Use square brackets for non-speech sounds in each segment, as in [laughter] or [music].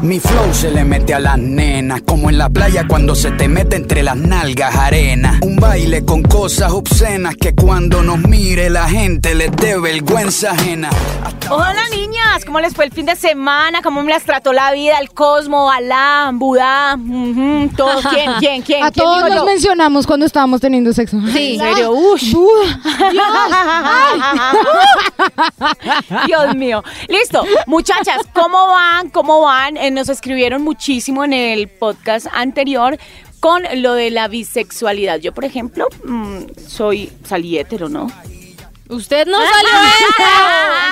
Mi flow se le mete a las nenas, como en la playa cuando se te mete entre las nalgas arena. Un baile con cosas obscenas que cuando nos mire la gente les dé vergüenza ajena. Hasta Hola niñas, ¿cómo les fue el fin de semana? ¿Cómo me las trató la vida? El Cosmo, Alá, Budá, todo. ¿Quién, [laughs] quién, quién? A ¿Quién todos yo? mencionamos cuando estábamos teniendo sexo. Sí, en serio, ush. [laughs] Dios mío. Listo, muchachas, ¿cómo van? ¿Cómo van? Eh, nos escribieron muchísimo en el podcast anterior con lo de la bisexualidad. Yo, por ejemplo, mm, soy salí hétero, ¿no? Usted no salió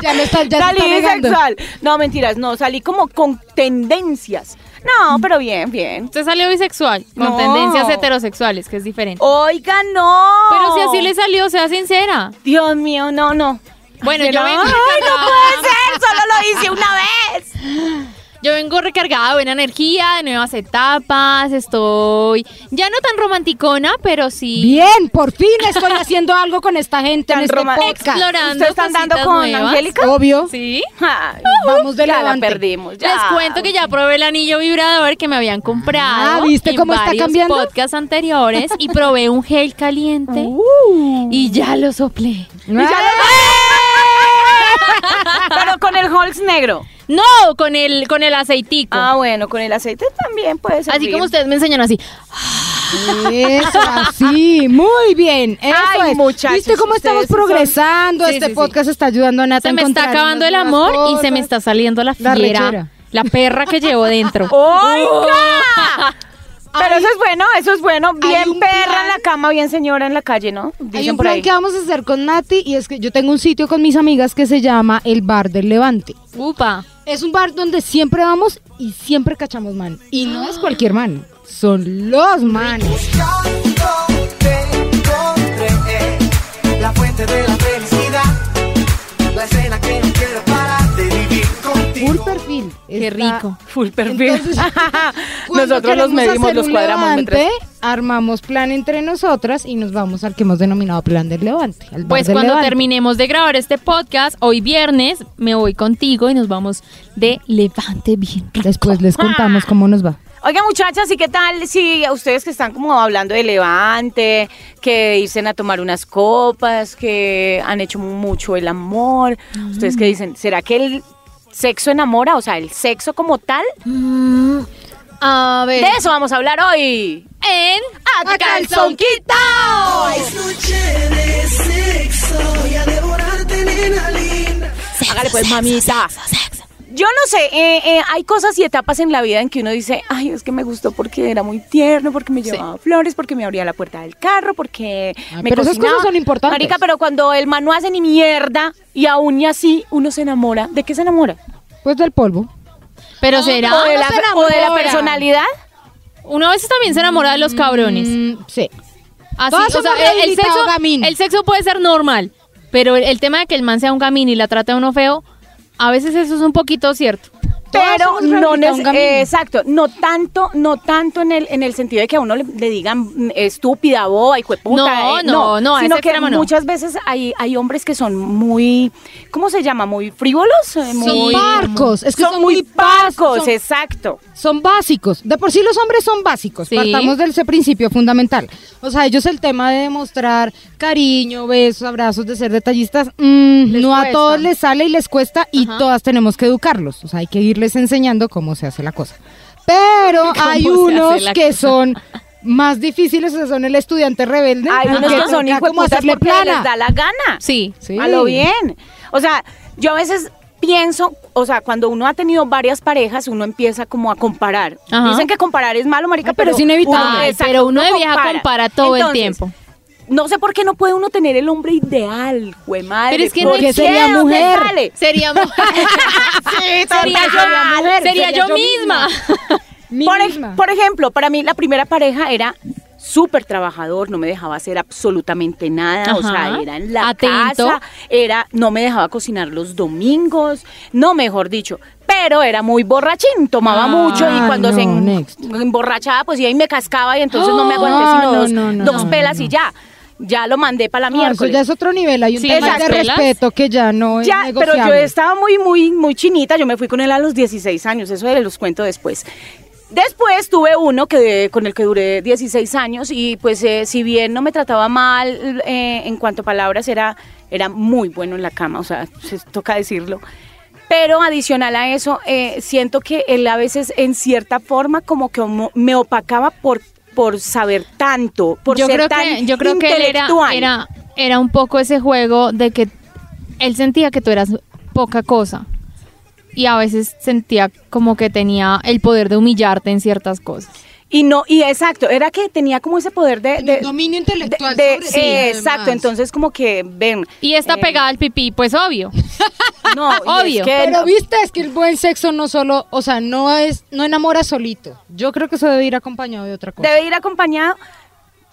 Ya me está, ya se salí está bisexual. No, mentiras, no, salí como con tendencias. No, pero bien, bien. Usted salió bisexual, con No. tendencias heterosexuales, que es diferente. Oiga, no. Pero si así le salió, sea sincera. Dios mío, no, no. Bueno, yo no, vengo, ay, no puede ser, solo lo hice una vez. Yo vengo recargada de buena energía, de nuevas etapas, estoy ya no tan romanticona, pero sí Bien, por fin estoy haciendo algo con esta gente en este podcast. explorando ¿Ustedes están dando con nuevas. Angélica? Obvio. ¿Sí? Ay, Vamos de ya la perdimos. Ya. Les cuento que ya probé el anillo vibrador que me habían comprado Ah, ¿viste en cómo está varios cambiando? podcasts anteriores y probé un gel caliente [laughs] Uh. y ya lo soplé. Pero con el Holz negro. No, con el con el aceitico. Ah, bueno, con el aceite también puede ser. Así como ustedes me enseñaron así. Eso, así, muy bien. Eso Ay, es. muchachos, ¿Viste cómo estamos son- progresando? Sí, este sí, sí. podcast está ayudando a Nata Se me está acabando el amor y se me está saliendo la La fiera. rechera. La perra que llevo dentro. [laughs] ¡Oiga! Pero Hay- eso es bueno, eso es bueno. Bien perra plan- en la cama, bien señora en la calle, ¿no? Hay un por plan ahí. que vamos a hacer con Nati y es que yo tengo un sitio con mis amigas que se llama el Bar del Levante. Upa. Es un bar donde siempre vamos y siempre cachamos man. Y no es cualquier man, son los manes. Buscando te encontré la fuente de la felicidad, la escena que no quiero Full perfil. Qué Está- rico. Full [laughs] perfil. Entonces, [laughs] Nosotros los medimos, los cuadramos. levante, armamos plan entre nosotras y nos vamos al que hemos denominado plan del levante. al Pues del cuando Levante. terminemos de grabar este podcast, hoy viernes, me voy contigo y nos vamos de levante bien rico. Después les contamos cómo nos va. Oiga, muchachas, ¿y qué tal si a ustedes que están como hablando de levante, que dicen a tomar unas copas, que han hecho mucho el amor? ¿Ustedes qué dicen? ¿Será que el sexo enamora? O sea, el sexo como tal. A ver. De eso vamos a hablar hoy. En ¡A calzón quitado! Es noche de sexo a devorarte, nena linda. Hágale pues, mamita. Yo no sé, eh, eh, hay cosas y etapas en la vida en que uno dice, ay, es que me gustó porque era muy tierno, porque me llevaba flores, porque me abría la puerta del carro, porque Ah, me pero esas cocinaba. cosas son importantes. Marica, pero cuando el man no hace ni mierda y aún y así uno se enamora, ¿de qué se enamora? Pues del polvo. Pero será. ¿O de, la, se o de la personalidad? Uno a veces también se enamora de los cabrones. Mm, sí. Así, Todas o sea, el, sexo, el sexo puede ser normal, pero el, el tema de que el man sea un gamín y la trate a uno feo, a veces eso es un poquito cierto. Pero no eh, exacto, no tanto, no tanto en el en el sentido de que a uno le, le digan mm, estúpida, boba, hijo de puta, No, eh, no, no, sino que no. muchas veces hay hay hombres que son muy ¿cómo se llama? muy frívolos, eh, Son muy parcos, es que son, son muy parcos, son- exacto. Son básicos. De por sí los hombres son básicos. Sí. Partamos de ese principio fundamental. O sea, ellos el tema de demostrar cariño, besos, abrazos, de ser detallistas, mm, no a todos les sale y les cuesta y Ajá. todas tenemos que educarlos. O sea, hay que irles enseñando cómo se hace la cosa. Pero [laughs] hay unos que cosa? son más difíciles, o sea, son el estudiante rebelde. Hay unos que son hijos como hacerle plana. les da la gana. Sí. Sí. A lo bien. O sea, yo a veces pienso, o sea, cuando uno ha tenido varias parejas, uno empieza como a comparar. Ajá. Dicen que comparar es malo, marica, Ay, pero pero, es inevitable. uno- Ay, exacto, pero uno de vieja compara todo el tiempo. No sé por qué no puede uno tener el hombre ideal, güey madre. Pero es que ¿por no qué? sería ¿Dónde mujer. sale? Sería mujer. [laughs] sería yo, sería mujer, sería sería yo yo misma. Mi [laughs] Por, ej- por ejemplo, para mí la primera pareja era súper trabajador, no me dejaba hacer absolutamente nada, o sea, era en la Atento. casa, era, no me dejaba cocinar los domingos, no mejor dicho, pero era muy borrachín, tomaba Ah, mucho y cuando se en- emborrachaba, pues iba y me cascaba y entonces no me aguanté No, sino no, dos, no, no, dos no, pelas no. y ya. Ya lo mandé para la No, eso miércoles. ya es otro nivel. Hay un Sí, tema de respeto que ya no es Ya, pero yo estaba muy, muy, muy chinita. Yo me fui con él a los 16 años. Eso les los cuento después. Después tuve uno que con el que duré 16 años y pues eh, si bien no me trataba mal eh, en cuanto a palabras, era, era muy bueno en la cama, o sea, se toca decirlo. Pero adicional a eso, eh, siento que él a veces en cierta forma como que me opacaba por, por saber tanto, por yo ser creo tan que yo creo que él era, intelectual. era era un poco ese juego de que él sentía que tú eras poca cosa y a veces sentía como que tenía el poder de humillarte en ciertas cosas. Y no, y exacto, era que tenía como ese poder de... de- dominio intelectual de- sobre eh, además. exacto, entonces como que ven. Y está eh, pegada al pipí, pues obvio. [laughs] No, es Obvio. que Pero no- viste, es que el buen sexo no solo, o sea, no es, no enamora solito. Yo creo que eso debe ir acompañado de otra cosa. debe ir acompañado.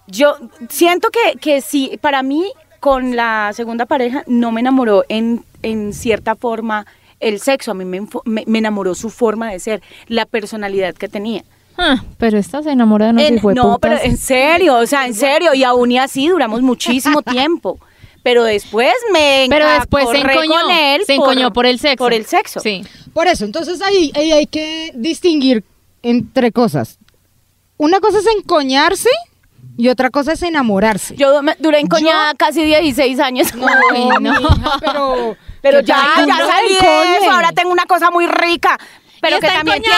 Yo siento que, que sí, para mí, con la segunda pareja, no me enamoró en, en cierta forma el sexo. A mí me, enfo- me- me enamoró su forma de ser, la personalidad que tenía. Ah, pero esta se enamora de unos En- no, pero en serio, o sea, en [laughs] serio. Y aún y así duramos muchísimo [laughs] tiempo. Pero después me Pero después se encoñó, con él se encoñó por el sexo. Por el sexo. Sí. Por eso, entonces ahí, ahí hay que distinguir entre cosas. Una cosa es encoñarse y otra cosa es enamorarse. Yo me- duré encoñada casi 16 años. no, [laughs] no. mija, pero... Pero ¿qué ya, ya no salí de eso. Ahora tengo una cosa muy rica. Pero que también tiene.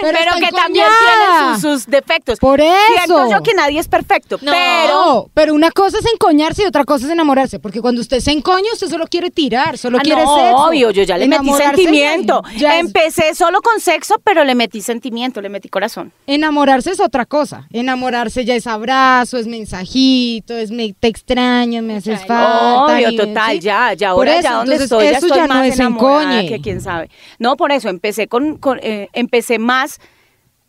Pero que también tiene sus, sus defectos. Por Siento eso. yo que nadie es perfecto, No. pero No, pero una cosa es encoñarse y otra cosa es enamorarse. Porque cuando usted se encoña, usted solo quiere tirar, solo Ah, quiere no, sexo. obvio, yo ya le metí sentimiento. ya- Empecé solo con sexo, pero le metí sentimiento, le metí corazón. Enamorarse es otra cosa. Enamorarse ya es abrazo, es mensajito, es me, te extraño, me haces falta. Obvio, y- total, ¿sí? ya, ya ahora eso, ya donde entonces, estoy, ya estoy ya no más es enamorada que quién sabe. No, por eso, empecé con, con, eh, empecé más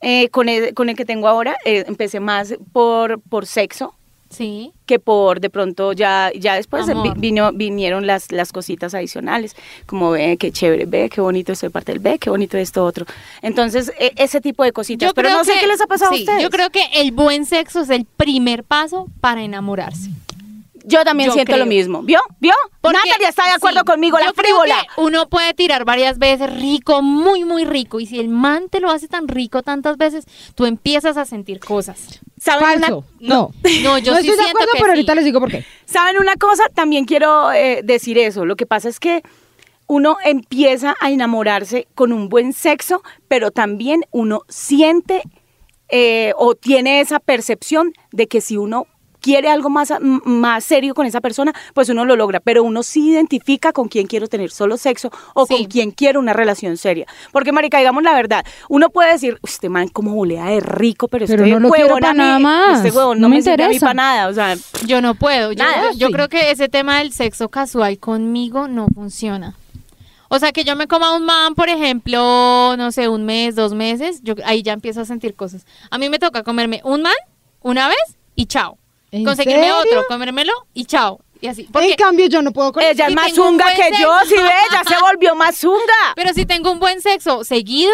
eh, con, el, con el que tengo ahora, eh, empecé más por, por sexo Sí. que por de pronto ya ya después vi- vino, vinieron las, las cositas adicionales, como ve, qué chévere, ve, qué bonito es ser parte del ve, qué bonito esto otro. Entonces, e- ese tipo de cositas. Pero no sé qué les ha pasado sí, a ustedes. Yo creo que el buen sexo es el primer paso para enamorarse. Yo también yo siento creo. lo mismo. ¿Vio? ¿Vio? Porque- Natalia está de acuerdo sí, conmigo, la frívola. uno puede tirar varias veces rico, muy, muy rico. Y si el man te lo hace tan rico tantas veces, tú empiezas a sentir cosas. ¿Saben una, Falso. No. No, yo no sí estoy de acuerdo, que pero sí. ahorita les digo por qué. ¿Saben una cosa? También quiero eh, decir eso. Lo que pasa es que uno empieza a enamorarse con un buen sexo, pero también uno siente eh, o tiene esa percepción de que si uno quiere algo más, más serio con esa persona, pues uno lo logra, pero uno sí identifica con quién quiero tener solo sexo o Sí. con quién quiero una relación seria. Porque, marica, digamos la verdad, uno puede decir, este man como volea de rico, pero, Pero este no lo quiero huevón nada más, Este huevón no no, me me sirve a mí interesa. para nada, o sea... Yo no puedo. Yo, Nada, yo sí. creo que ese tema del sexo casual conmigo no funciona. O sea, que yo me coma un man, por ejemplo, no sé, un mes, dos meses, yo ahí ya empiezo a sentir cosas. A mí me toca comerme un man una vez y chao. ¿En Conseguirme serio? otro, comérmelo y chao. Y así. Porque, En cambio, yo no puedo con Ella es más zunga que yo, si ve, ya se volvió más zunga. [laughs] pero si tengo un buen sexo seguido,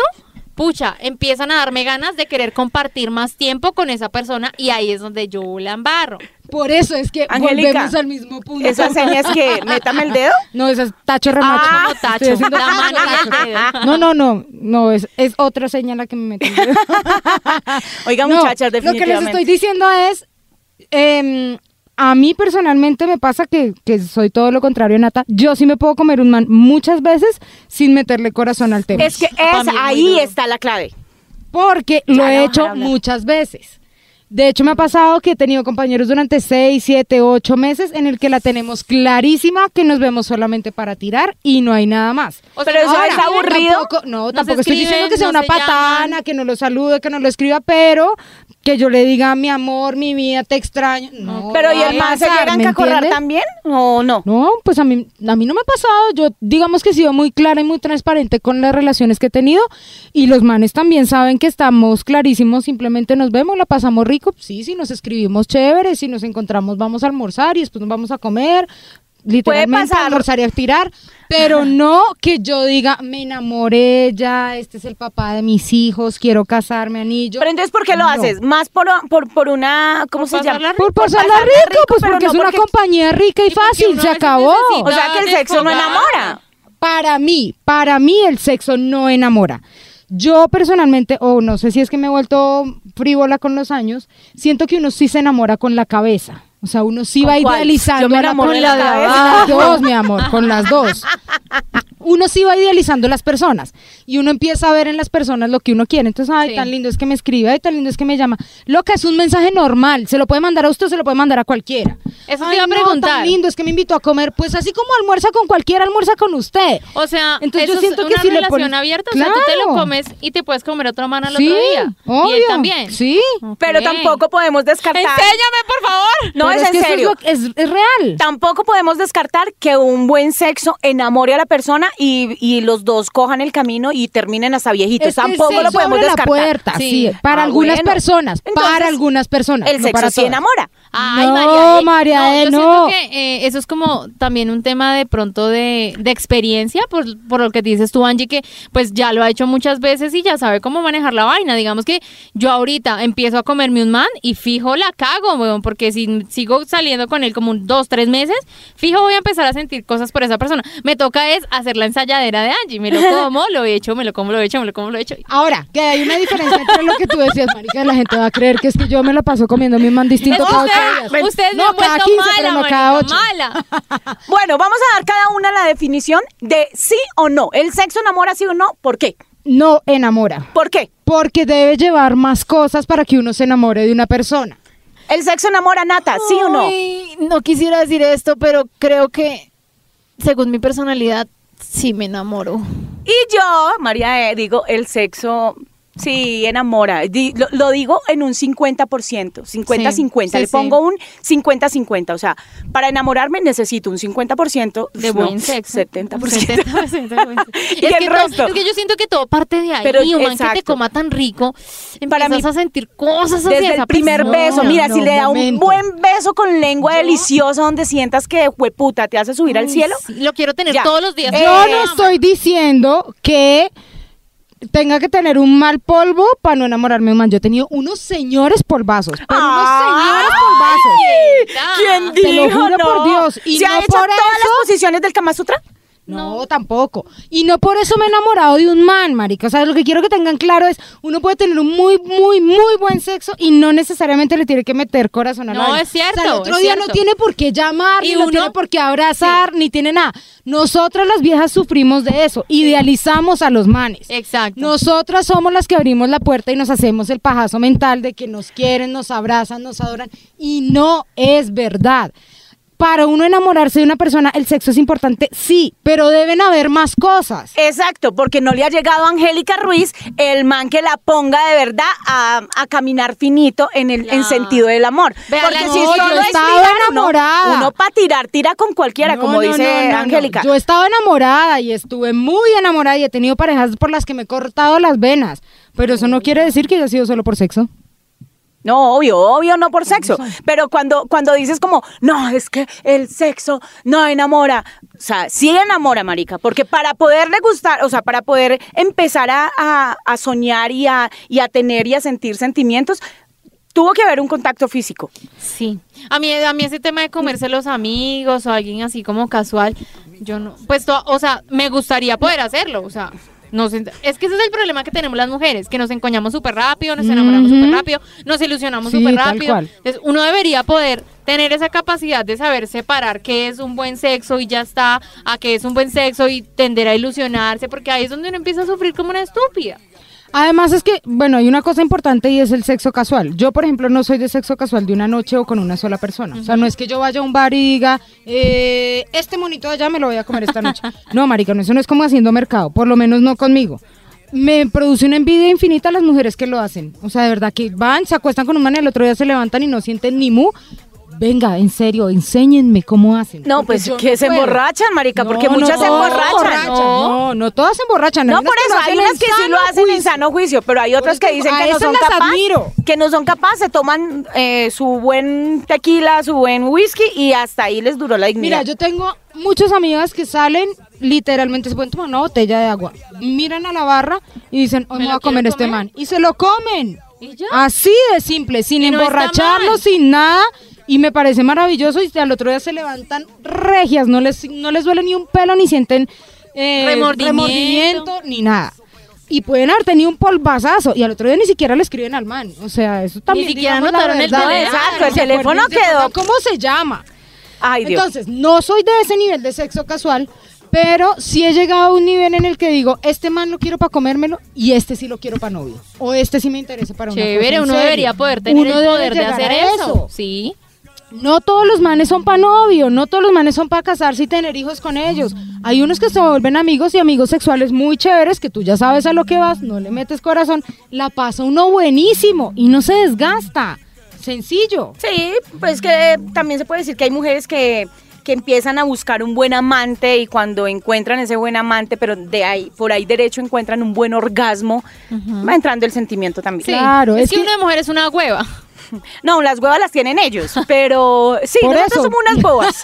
pucha, empiezan a darme ganas de querer compartir más tiempo con esa persona y ahí es donde yo la embarro. Por eso es que Angélica, volvemos al mismo punto. Esa seña es que métame el dedo. No, esa es tacho remacho. Ah, como tacho, Estoy haciendo la mano tacho. dedo. No, no, no, no, es, es otra señal la que me metí. [laughs] Oiga, No, muchachas, Lo que les definitivamente. estoy diciendo es, em, a mí personalmente me pasa que, que soy todo lo contrario, Nata. Yo sí me puedo comer un man muchas veces sin meterle corazón al tema. Es que es, ahí duro. está la clave. Porque Ya lo he hecho muchas veces. De hecho, me ha pasado que he tenido compañeros durante 6, 7, 8 meses en el que la tenemos clarísima que nos vemos solamente para tirar y no hay nada más. O Pero eso es aburrido. Tampoco, no, tampoco estoy diciendo que sea una se patana, llaman. que no lo salude, que no lo escriba, pero que yo le diga mi amor, mi vida, te extraño. No, Pero ¿y el man se llegan ¿me a correr también o no? No, pues a mí, a mí no me ha pasado. Yo, digamos que he sido muy clara y muy transparente con las relaciones que he tenido. Y los manes también saben que estamos clarísimos. Simplemente nos vemos, la pasamos rico. Sí, si nos escribimos chévere. Si nos encontramos, vamos a almorzar y después nos vamos a comer. Literalmente pasar. almorzar y pero no que yo diga, me enamoré ya, este es el papá de mis hijos, quiero casarme, anillo. Pero entonces, ¿por qué lo No. haces? Más por, por, por una, ¿cómo Por se llama? pasarla Por pasarla rico, pues porque no es una porque- compañía rica y fácil, se acabó. O sea, que el sexo no enamora. Para mí, para mí el sexo no enamora. Yo personalmente, o no sé si es que me he vuelto frívola con los años, siento que uno sí se enamora con la cabeza. O sea, uno sí ¿Con va cuál? idealizando Yo me a la- con la de abajo. Con las dos, mi amor, con las dos. [laughs] Uno sí va idealizando las personas y uno empieza a ver en las personas lo que uno quiere. Entonces, ay, Sí. tan lindo es que me escribe, ay, tan lindo es que me llama. Loca, es un mensaje normal. Se lo puede mandar a usted, se lo puede mandar a cualquiera. Eso te Ay, iba a no, tan lindo es que me invitó a comer. Pues así como almuerza con cualquiera, almuerza con usted. O sea, Entonces, eso yo siento es que una le relación pones- abierta, o sea, tú te lo Claro. comes y te puedes comer otro man al sí, otro día. obvio. Y él también. Sí. Pero tampoco podemos descartar. Enséñame, por favor. No, Pero es en que eso serio. lo- Es, es real. Tampoco podemos descartar que un buen sexo enamore a la persona y, y los dos cojan el camino y terminen hasta viejitos. Tampoco lo podemos descartar. puerta, Sí. sí. Para Ah, algunas bueno. personas, Entonces, para algunas personas. El no sexo para sí enamora. Ay, No, María, María, yo no. siento que eh, eso es como también un tema de pronto de, de experiencia, por, por lo que dices tú, Angie, que pues ya lo ha hecho muchas veces y ya sabe cómo manejar la vaina. Digamos que yo ahorita empiezo a comerme un man y fijo la cago, weón, porque si sigo saliendo con él como un dos, tres meses, fijo voy a empezar a sentir cosas por esa persona. Me toca es hacer la ensayadera de Angie, me lo [laughs] como, lo he hecho, me lo como, lo he hecho, me lo como, lo he hecho. Ahora, que hay una diferencia entre lo que tú decías, marica, la gente va a creer que es que yo me lo paso comiendo mi man distinto cada usted, me no, vuelto 15, mala, marica, mala. [laughs] Bueno, vamos a dar cada una la definición de sí o no. ¿El sexo enamora sí o no? ¿Por qué? No enamora. ¿Por qué? Porque debe llevar más cosas para que uno se enamore de una persona. ¿El sexo enamora Nata? ¿Sí o no? No quisiera decir esto, pero creo que según mi personalidad sí me enamoro. Y yo, María, E, digo, el sexo sí enamora. Lo, lo digo en un 50%, 50-50. Sí, Le pongo un 50-50. O sea, para enamorarme necesito un 50% de no, buen sexo. 70%. 70%. [laughs] Y es, el que to- resto. es que yo siento que todo parte de ahí. Pero, un man que te coma tan rico, Para empiezas mí, a sentir cosas hacia Desde esa el primer persona. beso, mira, no, si le da un buen beso con lengua deliciosa donde sientas que, hueputa, te hace subir al cielo. sí, lo quiero tener Ya. todos los días. Yo no estoy diciendo que tenga que tener un mal polvo para no enamorarme de un man. Yo he tenido unos señores polvazos, pero unos señores polvazos. ¿Quién Te lo dijo juro no? por Dios. Y ¿Se no ha hecho por todas eso- las posiciones del Kama Sutra? No, tampoco. Y no por eso me he enamorado de un man, marica. O sea, lo que quiero que tengan claro es, uno puede tener un muy, muy, muy buen sexo y no necesariamente le tiene que meter corazón a la No, es cierto, O sea, el otro día cierto. no tiene por qué llamar, Y ni no uno- tiene por qué abrazar, ni tiene nada. Nosotras las viejas sufrimos de eso. Idealizamos a los manes. Exacto. Nosotras somos las que abrimos la puerta y nos hacemos el pajazo mental de que nos quieren, nos abrazan, nos adoran. Y no es verdad. Para uno enamorarse de una persona, el sexo es importante, sí, pero deben haber más cosas. Exacto, porque no le ha llegado a Angélica Ruiz el man que la ponga de verdad a, a caminar finito en el en sentido del amor. Vea, porque si solo yo es estaba tirar, uno- enamorada. Uno, para tirar, tira con cualquiera, No, como dice. Angélica. Yo estaba enamorada y estuve muy enamorada y he tenido parejas por las que me he cortado las venas, pero eso no quiere decir que haya sido solo por sexo. No, obvio, obvio, no por sexo. Pero cuando, cuando dices como, no, es que el sexo no enamora. O sea, sí enamora, marica. Porque para poderle gustar, o sea, para poder empezar a, a- a soñar y a, y a tener y a sentir sentimientos, tuvo que haber un contacto físico. Sí. A mí, a mí ese tema de comerse los amigos o alguien así como casual, yo no. Pues, to- o sea, me gustaría poder hacerlo. O sea, no sé, es que ese es el problema que tenemos las mujeres, que nos encoñamos súper rápido, nos enamoramos Ujú. súper rápido, nos ilusionamos súper rápido. Entonces, uno debería poder tener esa capacidad de saber separar qué es un buen sexo y ya está, a qué es un buen sexo y tender a ilusionarse, porque ahí es donde uno empieza a sufrir como una estúpida. Además es que, bueno, hay una cosa importante y es el sexo casual. Yo, por ejemplo, no soy de sexo casual de una noche o con una sola persona. O sea, no es que yo vaya a un bar y diga, eh, este monito de allá me lo voy a comer esta noche. [laughs] No, marica, no, eso no es como haciendo mercado, por lo menos no conmigo. Me produce una envidia infinita a las mujeres que lo hacen. O sea, de verdad que van, se acuestan con un man y el otro día se levantan y no sienten ni mu. Venga, en serio, enséñenme cómo hacen. No, Porque pues yo que no se puedo. emborrachan, marica, porque No, muchas no se emborrachan. No, no todas se emborrachan. No, por eso, hay unas que sí lo hacen en sano juicio, pero hay otras que dicen que no son las capaces, que no son capaces, se toman eh, su buen tequila, su buen whisky y hasta ahí les duró la dignidad. Mira, yo tengo muchas amigas que salen, literalmente se pueden tomar una botella de agua, miran a la barra y dicen, hoy ¿Me me voy a comer este man. Y se lo comen. ¿Y ya? Así de simple, sin no emborracharlo, sin nada. Y me parece maravilloso y al otro día se levantan regias, no les, no les duele ni un pelo, ni sienten eh, Remordimiento. remordimiento, ni nada. Y pueden haber tenido un polvazazo y al otro día ni siquiera le escriben al man. O sea, eso también siquiera digamos, la anotaron el teléfono. Exacto, el teléfono quedó- ¿Cómo se llama? Ay, Dios. Entonces, no soy de ese nivel de sexo casual, pero sí he llegado a un nivel en el que digo, este man lo quiero para comérmelo y este sí lo quiero para novio. O este sí me interesa para una Chévere, uno serio. debería poder tener Uno el poder de hacer a eso. Sí. No todos los manes son para novio, no todos los manes son para casarse y tener hijos con ellos. Hay unos que se vuelven amigos y amigos sexuales muy chéveres, que tú ya sabes a lo que vas, no le metes corazón, la pasa uno buenísimo y no se desgasta. Sencillo. Sí, pues que también se puede decir que hay mujeres que, que empiezan a buscar un buen amante y cuando encuentran ese buen amante, pero de ahí, por ahí derecho encuentran un buen orgasmo, va entrando el sentimiento también. Sí. Claro, es, es que, que- una mujer es una hueva. [laughs] No, las huevas las tienen ellos, pero sí, Por nosotros eso. somos unas bobas.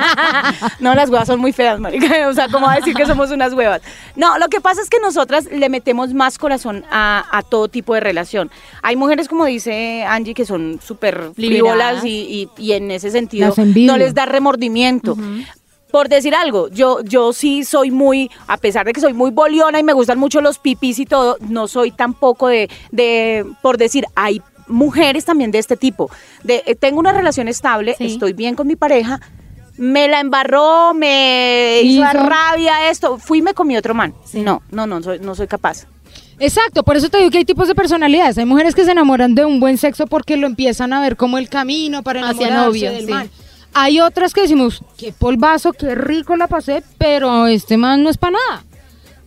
[laughs] no, las huevas son muy feas, marica. [laughs] O sea, ¿cómo va a decir que somos unas huevas? No, lo que pasa es que nosotras le metemos más corazón a, a todo tipo de relación. Hay mujeres, como dice Angie, que son súper frívolas y, y- y en ese sentido no les da remordimiento. Por decir algo, yo, yo sí soy muy, a pesar de que soy muy boliona y me gustan mucho los pipis y todo, no soy tampoco de, de por decir, hay mujeres también de este tipo. De, eh, tengo una relación estable, Sí. estoy bien con mi pareja, me la embarró, me hizo Hizo. rabia esto, fui y me comí otro man. No, no, no, soy, no soy capaz. Exacto, por eso te digo que hay tipos de personalidades. Hay mujeres que se enamoran de un buen sexo porque lo empiezan a ver como el camino para Hacia enamorarse novio, del sí. man. Hay otras que decimos, qué polvazo, qué rico la pasé, pero este man no es para nada.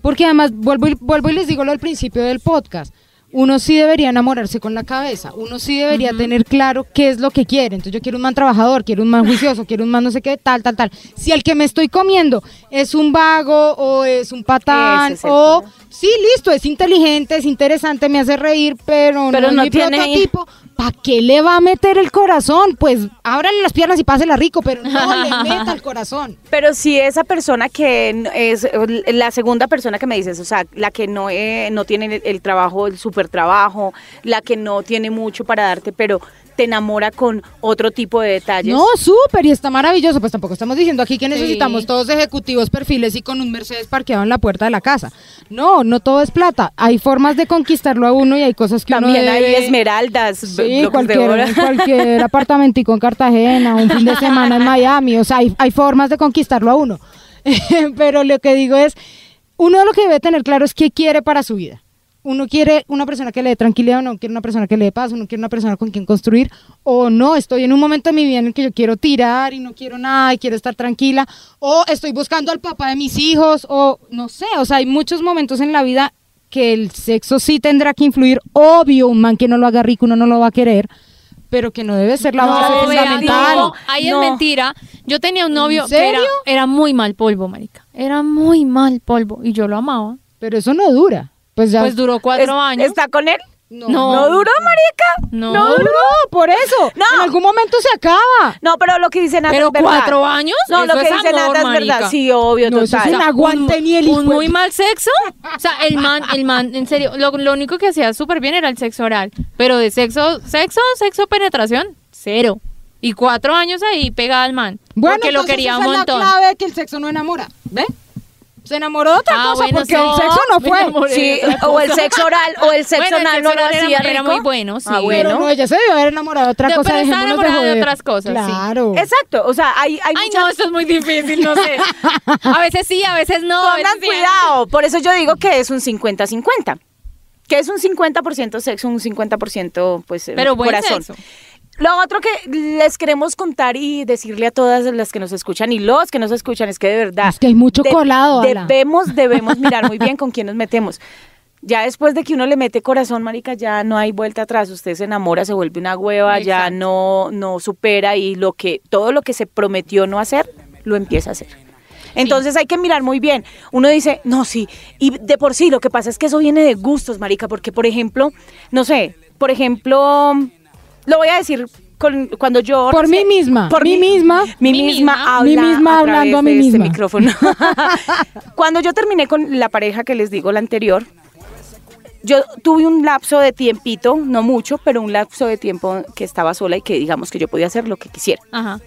Porque además, vuelvo y, vuelvo y les digo lo al principio del podcast, uno sí debería enamorarse con la cabeza, uno sí debería tener claro qué es lo que quiere. Entonces yo quiero un man trabajador, quiero un man juicioso, quiero un man no sé qué, tal, tal, tal. Si el que me estoy comiendo es un vago o es un patán es o... Sí, listo, es inteligente, es interesante, me hace reír, pero, Pero no, es no mi tiene- prototipo. ¿Para qué le va a meter el corazón? Pues ábrale las piernas y pásela rico, pero no le [laughs] meta el corazón. Pero si esa persona que es la segunda persona que me dices, o sea, la que no, eh, no tiene el, el trabajo, el super trabajo, la que no tiene mucho para darte, pero te enamora con otro tipo de detalles. No, súper, y está maravilloso. Pues tampoco estamos diciendo aquí que necesitamos todos ejecutivos perfiles y con un Mercedes parqueado en la puerta de la casa. No, no todo es plata. Hay formas de conquistarlo a uno y hay cosas que uno También hay esmeraldas, Sí, cualquier, cualquier [laughs] apartamentico en Cartagena, un fin de semana en Miami, o sea, hay, hay formas de conquistarlo a uno. [laughs] Pero lo que digo es, uno lo que debe tener claro es qué quiere para su vida. Uno quiere una persona que le dé tranquilidad, uno quiere una persona que le dé paz, uno quiere una persona con quien construir, o no, estoy en un momento de mi vida en el que yo quiero tirar y no quiero nada y quiero estar tranquila, o estoy buscando al papá de mis hijos, o no sé, o sea, hay muchos momentos en la vida que el sexo sí tendrá que influir, obvio, un man que no lo haga rico uno no lo va a querer, pero que no debe ser la base fundamental. no. ahí no. es mentira. Yo tenía un novio ¿En que era muy mal polvo, marica. Era muy mal polvo y yo lo amaba. Pero eso no dura. Pues ya. Pues duró cuatro Es- años. ¿Está con él? no, no. ¿No duró, marica? No. no duró, por eso. No. En algún momento se acaba. No, pero lo que dice Nata Pero es verdad. cuatro años, No, lo eso que es dice Nata es verdad. Sí, obvio, No, eso total. es un aguante un, ni el un muy mal sexo. O sea, el man, el man, en serio, lo, lo único que hacía súper bien era el sexo oral. Pero de sexo, sexo, sexo, penetración, cero. Y cuatro años ahí pegada al man. Bueno, porque lo quería esa un es montón. la clave que el sexo no enamora. ¿Ve? Se enamoró de otra Ah, cosa bueno, porque sí. el sexo no fue. enamoré. Sí, de o el sexo oral, o el sexo Bueno, el anal sexo no lo era- hacía era rico. muy bueno, sí. Ah, Pero bueno. no, ella se debió haber enamorado de otra De- cosa. pero estaba de enamorada de joder. otras cosas, sí. Claro. Exacto, o sea, hay, hay Ay, muchas... no, esto es muy difícil, no sé. [laughs] A veces sí, a veces no. sí. cuidado, por eso yo digo que es un 50-50. Que es un 50% sexo, un 50% pues Pero buen corazón. sexo. Lo otro que les queremos contar y decirle a todas las que nos escuchan y los que nos escuchan es que de verdad Es que hay mucho colado, Ala. Debemos, debemos mirar muy bien con quién nos metemos. Ya después de que uno le mete corazón, marica, ya no hay vuelta atrás. Usted se enamora, se vuelve una hueva, ya no, no supera y lo que, todo lo que se prometió no hacer, lo empieza a hacer. Entonces hay que mirar muy bien. Uno dice, no, sí. Y de por sí, lo que pasa es que eso viene de gustos, marica, porque por ejemplo, no sé, por ejemplo, lo voy a decir con- cuando yo... Por mí misma, mí misma. Mi Mí misma, misma. habla Mí misma a hablando a mí de este misma. micrófono. [laughs] cuando yo terminé con la pareja que les digo, la anterior, yo tuve un lapso de tiempito, no mucho, pero un lapso de tiempo que estaba sola y que digamos que yo podía hacer lo que quisiera. Ajá.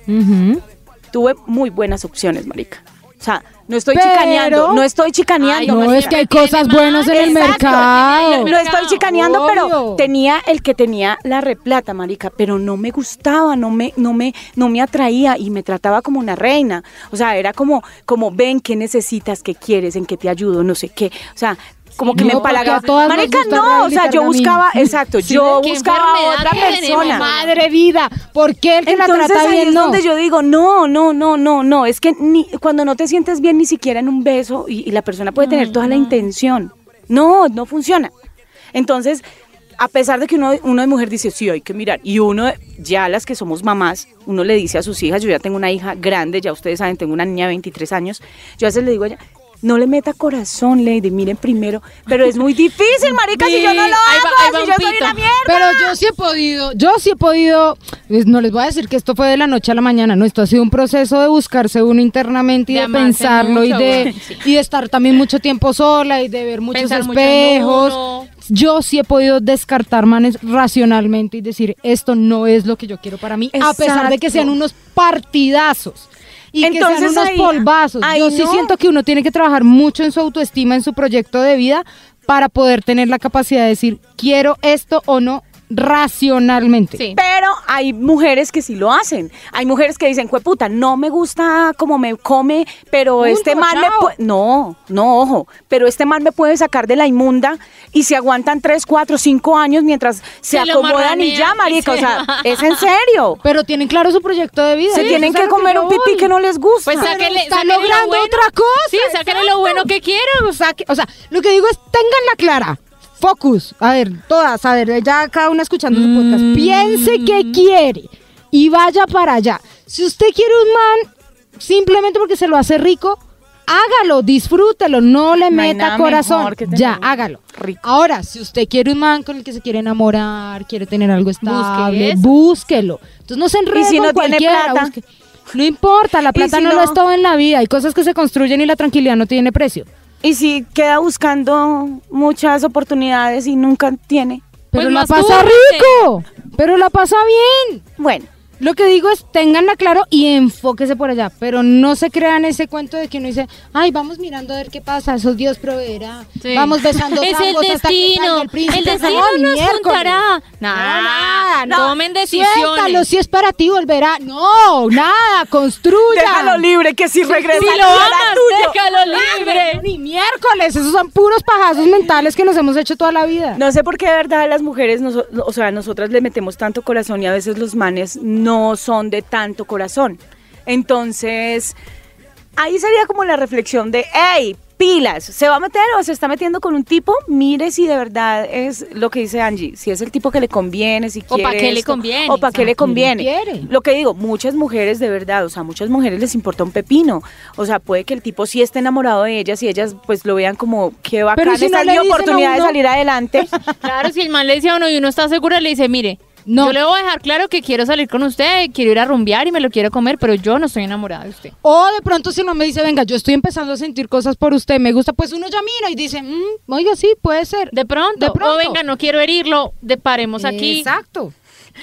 Tuve muy buenas opciones, marica. O sea, no estoy Pero- chicaneando, no estoy chicaneando. Ay, No, es que hay cosas buenas en el Exacto. mercado. Lo estoy chicaneando, Obvio. pero tenía el que tenía la replata, marica, pero no me gustaba, no me, no me, no me atraía y me trataba como una reina. O sea, era como, como ven qué necesitas, qué quieres, en qué te ayudo, no sé qué. O sea, como que no, me empalagaba. Marica, no, o sea, yo buscaba, exacto, Sí, yo buscaba a otra persona. Madre vida, ¿por qué el que la Entonces trata ahí bien es no? donde yo digo, no, no, no, no, no, es que ni, cuando no te sientes bien ni siquiera en un beso y, y la persona puede tener toda la intención, no, no funciona. Entonces, a pesar de que uno, uno de mujer dice, sí, hay que mirar, y uno, ya las que somos mamás, uno le dice a sus hijas, yo ya tengo una hija grande, ya ustedes saben, tengo una niña de 23 años, yo a veces le digo a ella, no le meta corazón, Lady, miren primero, pero es muy difícil, marica, si yo no lo Ahí va- hago, ahí va si yo soy una mierda. Pero yo sí he podido, yo sí he podido, pues, no les voy a decir que esto fue de la noche a la mañana, no, esto ha sido un proceso de buscarse uno internamente y De pensarlo y de sí. [laughs] y de estar también mucho tiempo sola y de ver muchos Pensar espejos. Yo sí he podido descartar manes racionalmente y decir, esto no es lo que yo quiero para mí, a pesar de que sean unos partidazos. Y que sean Entonces unos ahí- polvazos. ahí Yo sí siento que uno tiene que trabajar mucho en su autoestima, en su proyecto de vida, para poder tener la capacidad de decir, quiero esto o no racionalmente. Sí. Pero hay mujeres que sí lo hacen. Hay mujeres que dicen, puta, no me gusta como me come, pero Punto, este man me puede... No, no, ojo. Pero este man me puede sacar de la inmunda y se aguantan 3, 4, 5 años mientras se, Se acomodan y ya, y marica. O se sea, [laughs] es en serio. Pero tienen claro su proyecto de vida. Se tienen que comer un pipí que no les gusta. Pues sáquenle, está sáquenle lo logrando bueno. otra cosa, Sí, sáquenle lo bueno que quieran. O sea, que- o sea, lo que digo es, tenganla clara. Focus. A ver, todas, a ver, ya cada una escuchando su podcast. Piense qué quiere y vaya para allá. Si usted quiere un man, simplemente porque se lo hace rico, hágalo, disfrútelo, no le No meta corazón. Ya, hágalo. rico. Ahora, si usted quiere un man con el que se quiere enamorar, quiere tener algo estable, búsquelo. Entonces no se enrede si con no cualquiera, plata? No importa, la ¿Y plata si no, lo no? es todo en la vida. Hay cosas que se construyen y la tranquilidad no tiene precio. Y si queda buscando muchas oportunidades y nunca tiene. Pero Pues la mastúrbate. pasa rico, pero la pasa bien. Bueno, Lo que digo es, ténganla claro y enfóquese por allá, pero no se crean ese cuento de que uno dice, ay, vamos mirando a ver qué pasa, eso Dios proveerá. Sí. Vamos besando [laughs] Es el tangos hasta que destino. el príncipe. El destino No, nos miércoles. juntará. No, Nada, nada, no. Tomen decisiones. Suéltalo, si es para ti, volverá. No, nada, construya. déjalo libre que si regresa Si lo será amas, tuyo. déjalo libre. Ni miércoles, esos son puros pajazos mentales que nos hemos hecho toda la vida. No sé por qué de verdad las mujeres, noso- o sea, nosotras le metemos tanto corazón y a veces los manes no son de tanto corazón. Entonces, ahí sería como la reflexión de, hey, pilas, ¿se va a meter o se está metiendo con un tipo? Mire si de verdad es lo que dice Angie, si es el tipo que le conviene, si O quiere pa' qué le conviene, O para qué le conviene. quiere. Lo que digo, muchas mujeres de verdad, o sea, muchas mujeres les importa un pepino. O sea, puede que el tipo sí esté enamorado de ellas y ellas pues lo vean como que bacán, Pero si no le oportunidad de salir adelante. [laughs] Claro, si el man le dice a uno y uno está seguro, le dice, mire, No. yo le voy a dejar claro que quiero salir con usted, quiero ir a rumbear y me lo quiero comer, pero yo no estoy enamorada de usted. O de pronto si no me dice, venga, yo estoy empezando a sentir cosas por usted, me gusta, pues uno ya mira y dice, "Mm, oiga, sí, puede ser. De pronto, De pronto. o venga, no quiero herirlo, de paremos aquí. Exacto.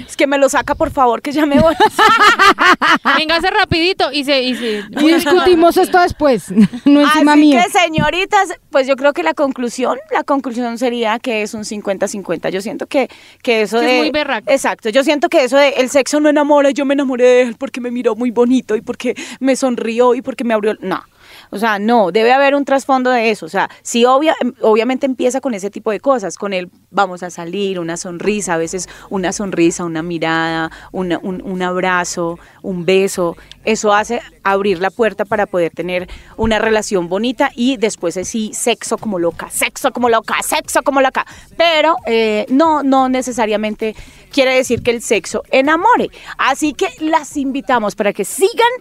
Es que me lo saca, por favor, que ya me voy. [laughs] Véngase rapidito y se... Y, se- Y discutimos esto después, [laughs] no encima Así mío. que, señoritas, pues yo creo que la conclusión, la conclusión sería que es un 50-50. Yo siento que, que eso Que es de... muy berraco. Exacto, yo siento que eso de el sexo no enamora, yo me enamoré de él porque me miró muy bonito y porque me sonrió y porque me abrió... No, O sea, no, debe haber un trasfondo de eso. O sea, sí, obvia, obviamente empieza con ese tipo de cosas, con el vamos a salir, una sonrisa, a veces una sonrisa, una mirada, un, abrazo, un beso. Eso hace abrir la puerta para poder tener una relación bonita y después es sí, sexo como loca, sexo como loca, sexo como loca. Pero eh, no, no necesariamente quiere decir que el sexo enamore. Así que las invitamos para que sigan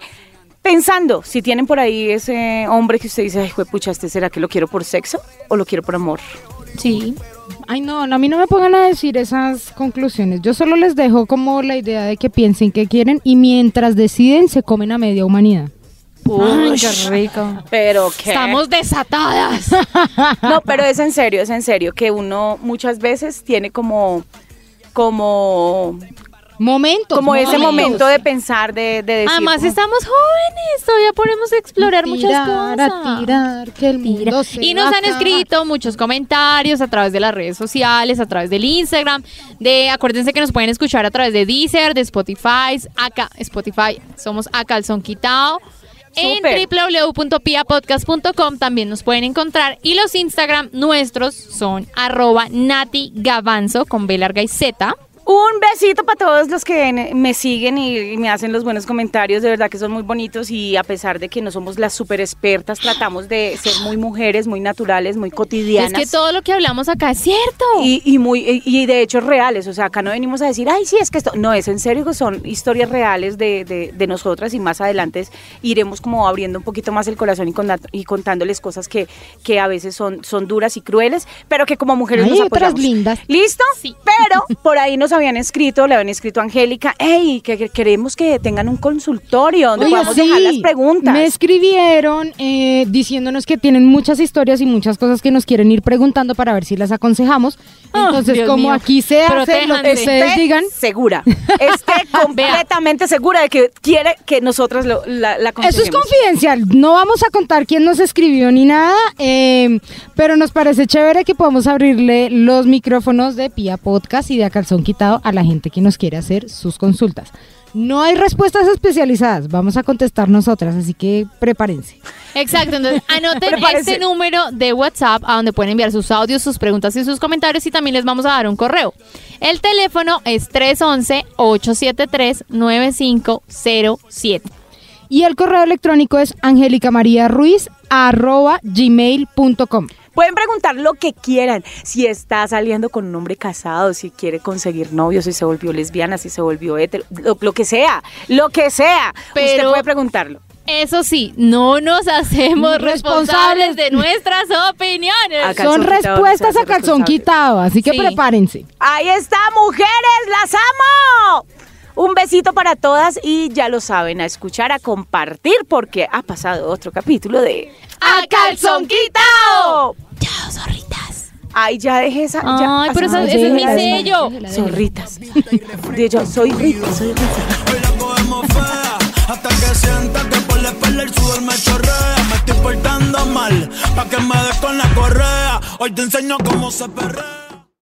pensando si tienen por ahí ese hombre que usted dice, ay, pucha, este será que lo quiero por sexo o lo quiero por amor. Sí. Ay, no, no, a mí no me pongan a decir esas conclusiones. Yo solo les dejo como la idea de que piensen que quieren y mientras deciden se comen a media humanidad. Ay, qué rico. [laughs] Pero que Estamos desatadas. [laughs] No, pero es en serio, es en serio que uno muchas veces tiene como como Momentos. como ese momento de pensar de, de decir Además como, estamos jóvenes, todavía podemos explorar muchas cosas. a tirar, que el Tira. mundo se Y nos han escrito muchos comentarios a través de las redes sociales, a través del Instagram, de acuérdense que nos pueden escuchar a través de Deezer, de Spotify, acá Spotify, somos a calzón quitado. En www.piapodcast.com también nos pueden encontrar y los Instagram nuestros son arroba Nati Gavanzo con B larga y Z. Un besito para todos los que me- siguen y, me hacen los buenos comentarios, de verdad que son muy bonitos y a pesar de que no somos las super expertas, tratamos de ser muy mujeres, muy naturales, muy cotidianas. Es que todo lo que hablamos acá es cierto. Y, y muy y, de hechos reales, o sea, acá no venimos a decir, ay, sí, es que esto, no, es en serio son historias reales de, de, de nosotras y más adelante iremos como abriendo un poquito más el corazón y, contándoles cosas que, que a veces son, son duras y crueles, pero que como mujeres Hay nos otras apoyamos. lindas. ¿Listo? Sí. Pero por ahí nos habían escrito, le habían escrito a Angélica, hey, que, que queremos que tengan un consultorio donde Oye, podamos sí, dejar las preguntas. Me escribieron eh, diciéndonos que tienen muchas historias y muchas cosas que nos quieren ir preguntando para ver si las aconsejamos. Ah, Entonces, Dios como mío. aquí se hace lo que ustedes Esté digan, segura, [laughs] esté completamente segura de que quiere que nosotras lo, la, la Eso es confidencial, no vamos a contar quién nos escribió ni nada, eh, pero nos parece chévere que podamos abrirle los micrófonos de Pia Podcast y de A Calzón Quitado a la gente que nos quiere hacer sus consultas. No hay respuestas especializadas, vamos a contestar nosotras, así que prepárense. Exacto, entonces [laughs] anoten este número de WhatsApp a donde pueden enviar sus audios, sus preguntas y sus comentarios y también les vamos a dar un correo. El teléfono es 311-873-9507. Y el correo electrónico es angelicamariaruiz.gmail.com Pueden preguntar lo que quieran, si está saliendo con un hombre casado, si quiere conseguir novio, si se volvió lesbiana, si se volvió hetero, lo, lo que sea, lo que sea. Usted Pero- puede preguntarlo. Eso sí, no nos hacemos Responsables. responsables de nuestras opiniones. Son respuestas no a calzón quitado, así que Sí. prepárense. Ahí está, mujeres, las amo. Un besito para todas y ya lo saben, a escuchar, a compartir, porque ha pasado otro capítulo de ¡A calzón quitado! Chao, zorritas. Ay, ya dejé esa. ya, Ay, pero ese, ese es mi sello. Zorritas. De yo soy Rita, soy Rita. Hoy la cogemos fea Hasta que sienta que por la espalda el sudor me chorrea Me estoy portando mal Pa' que me des con la correa Hoy te enseño cómo se perrea